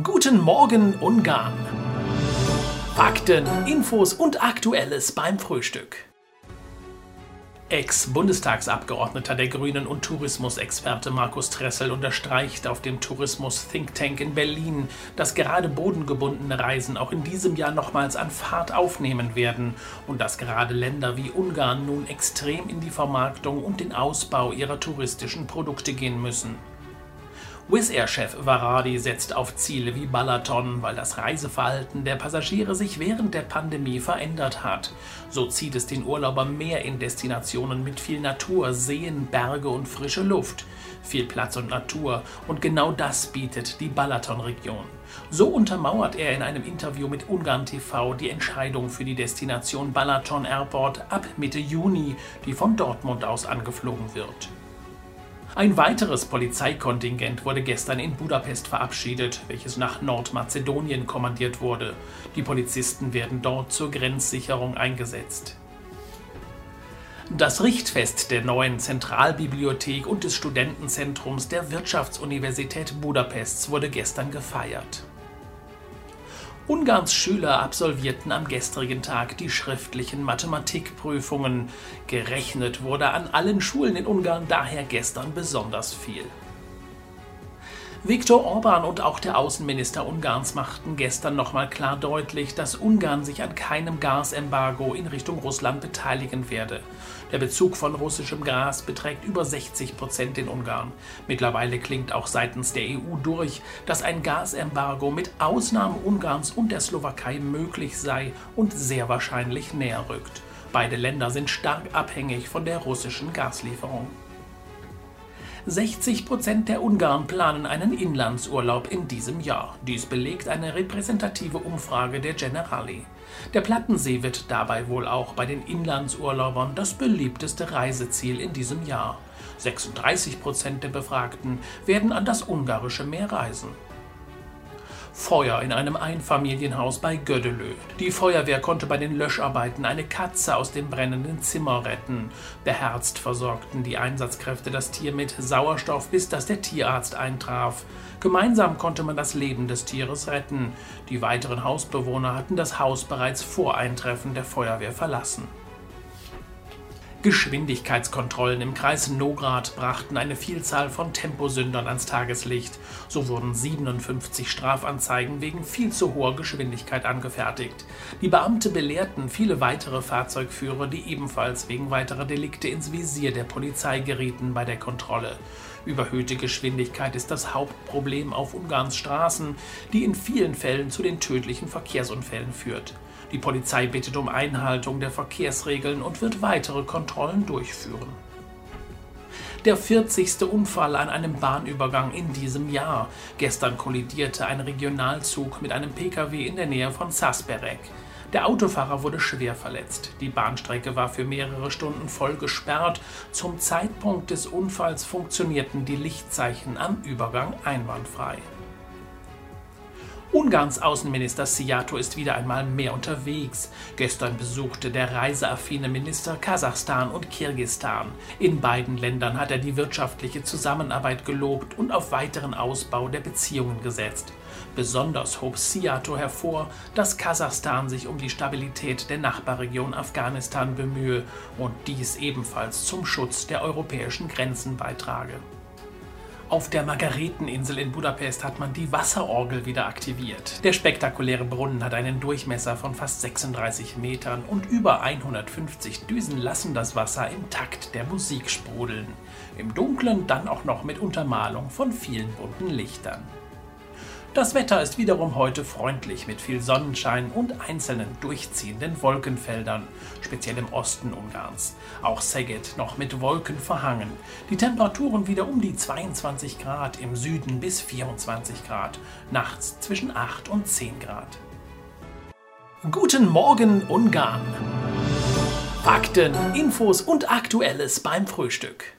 Guten Morgen Ungarn. Fakten, Infos und Aktuelles beim Frühstück. Ex-Bundestagsabgeordneter der Grünen und Tourismusexperte Markus Tressel unterstreicht auf dem Tourismus-Think Tank in Berlin, dass gerade bodengebundene Reisen auch in diesem Jahr nochmals an Fahrt aufnehmen werden und dass gerade Länder wie Ungarn nun extrem in die Vermarktung und den Ausbau ihrer touristischen Produkte gehen müssen. Wizz Air-Chef Varadi setzt auf Ziele wie Balaton, weil das Reiseverhalten der Passagiere sich während der Pandemie verändert hat. So zieht es den Urlauber mehr in Destinationen mit viel Natur, Seen, Berge und frische Luft. Viel Platz und Natur und genau das bietet die Balaton-Region. So untermauert er in einem Interview mit Ungarn TV die Entscheidung für die Destination Balaton Airport ab Mitte Juni, die von Dortmund aus angeflogen wird. Ein weiteres Polizeikontingent wurde gestern in Budapest verabschiedet, welches nach Nordmazedonien kommandiert wurde. Die Polizisten werden dort zur Grenzsicherung eingesetzt. Das Richtfest der neuen Zentralbibliothek und des Studentenzentrums der Wirtschaftsuniversität Budapests wurde gestern gefeiert. Ungarns Schüler absolvierten am gestrigen Tag die schriftlichen Mathematikprüfungen. Gerechnet wurde an allen Schulen in Ungarn daher gestern besonders viel. Viktor Orban und auch der Außenminister Ungarns machten gestern nochmal klar deutlich, dass Ungarn sich an keinem Gasembargo in Richtung Russland beteiligen werde. Der Bezug von russischem Gas beträgt über 60 Prozent in Ungarn. Mittlerweile klingt auch seitens der EU durch, dass ein Gasembargo mit Ausnahme Ungarns und der Slowakei möglich sei und sehr wahrscheinlich näher rückt. Beide Länder sind stark abhängig von der russischen Gaslieferung. 60 Prozent der Ungarn planen einen Inlandsurlaub in diesem Jahr. Dies belegt eine repräsentative Umfrage der Generali. Der Plattensee wird dabei wohl auch bei den Inlandsurlaubern das beliebteste Reiseziel in diesem Jahr. 36 Prozent der Befragten werden an das ungarische Meer reisen. Feuer in einem Einfamilienhaus bei Gödelö. Die Feuerwehr konnte bei den Löscharbeiten eine Katze aus dem brennenden Zimmer retten. Beherzt versorgten die Einsatzkräfte das Tier mit Sauerstoff, bis dass der Tierarzt eintraf. Gemeinsam konnte man das Leben des Tieres retten. Die weiteren Hausbewohner hatten das Haus bereits vor Eintreffen der Feuerwehr verlassen. Geschwindigkeitskontrollen im Kreis Nograd brachten eine Vielzahl von Temposündern ans Tageslicht. So wurden 57 Strafanzeigen wegen viel zu hoher Geschwindigkeit angefertigt. Die Beamte belehrten viele weitere Fahrzeugführer, die ebenfalls wegen weiterer Delikte ins Visier der Polizei gerieten bei der Kontrolle. Überhöhte Geschwindigkeit ist das Hauptproblem auf Ungarns Straßen, die in vielen Fällen zu den tödlichen Verkehrsunfällen führt. Die Polizei bittet um Einhaltung der Verkehrsregeln und wird weitere Kontrollen durchführen. Der 40. Unfall an einem Bahnübergang in diesem Jahr. Gestern kollidierte ein Regionalzug mit einem Pkw in der Nähe von Sasberek. Der Autofahrer wurde schwer verletzt. Die Bahnstrecke war für mehrere Stunden voll gesperrt. Zum Zeitpunkt des Unfalls funktionierten die Lichtzeichen am Übergang einwandfrei. Ungarns Außenminister Siato ist wieder einmal mehr unterwegs. Gestern besuchte der reiseaffine Minister Kasachstan und Kirgistan. In beiden Ländern hat er die wirtschaftliche Zusammenarbeit gelobt und auf weiteren Ausbau der Beziehungen gesetzt. Besonders hob Siato hervor, dass Kasachstan sich um die Stabilität der Nachbarregion Afghanistan bemühe und dies ebenfalls zum Schutz der europäischen Grenzen beitrage. Auf der Margareteninsel in Budapest hat man die Wasserorgel wieder aktiviert. Der spektakuläre Brunnen hat einen Durchmesser von fast 36 Metern und über 150 Düsen lassen das Wasser im Takt der Musik sprudeln. Im Dunkeln dann auch noch mit Untermalung von vielen bunten Lichtern. Das Wetter ist wiederum heute freundlich mit viel Sonnenschein und einzelnen durchziehenden Wolkenfeldern, speziell im Osten Ungarns. Auch Szeged noch mit Wolken verhangen. Die Temperaturen wieder um die 22 Grad, im Süden bis 24 Grad, nachts zwischen 8 und 10 Grad. Guten Morgen Ungarn! Fakten, Infos und Aktuelles beim Frühstück.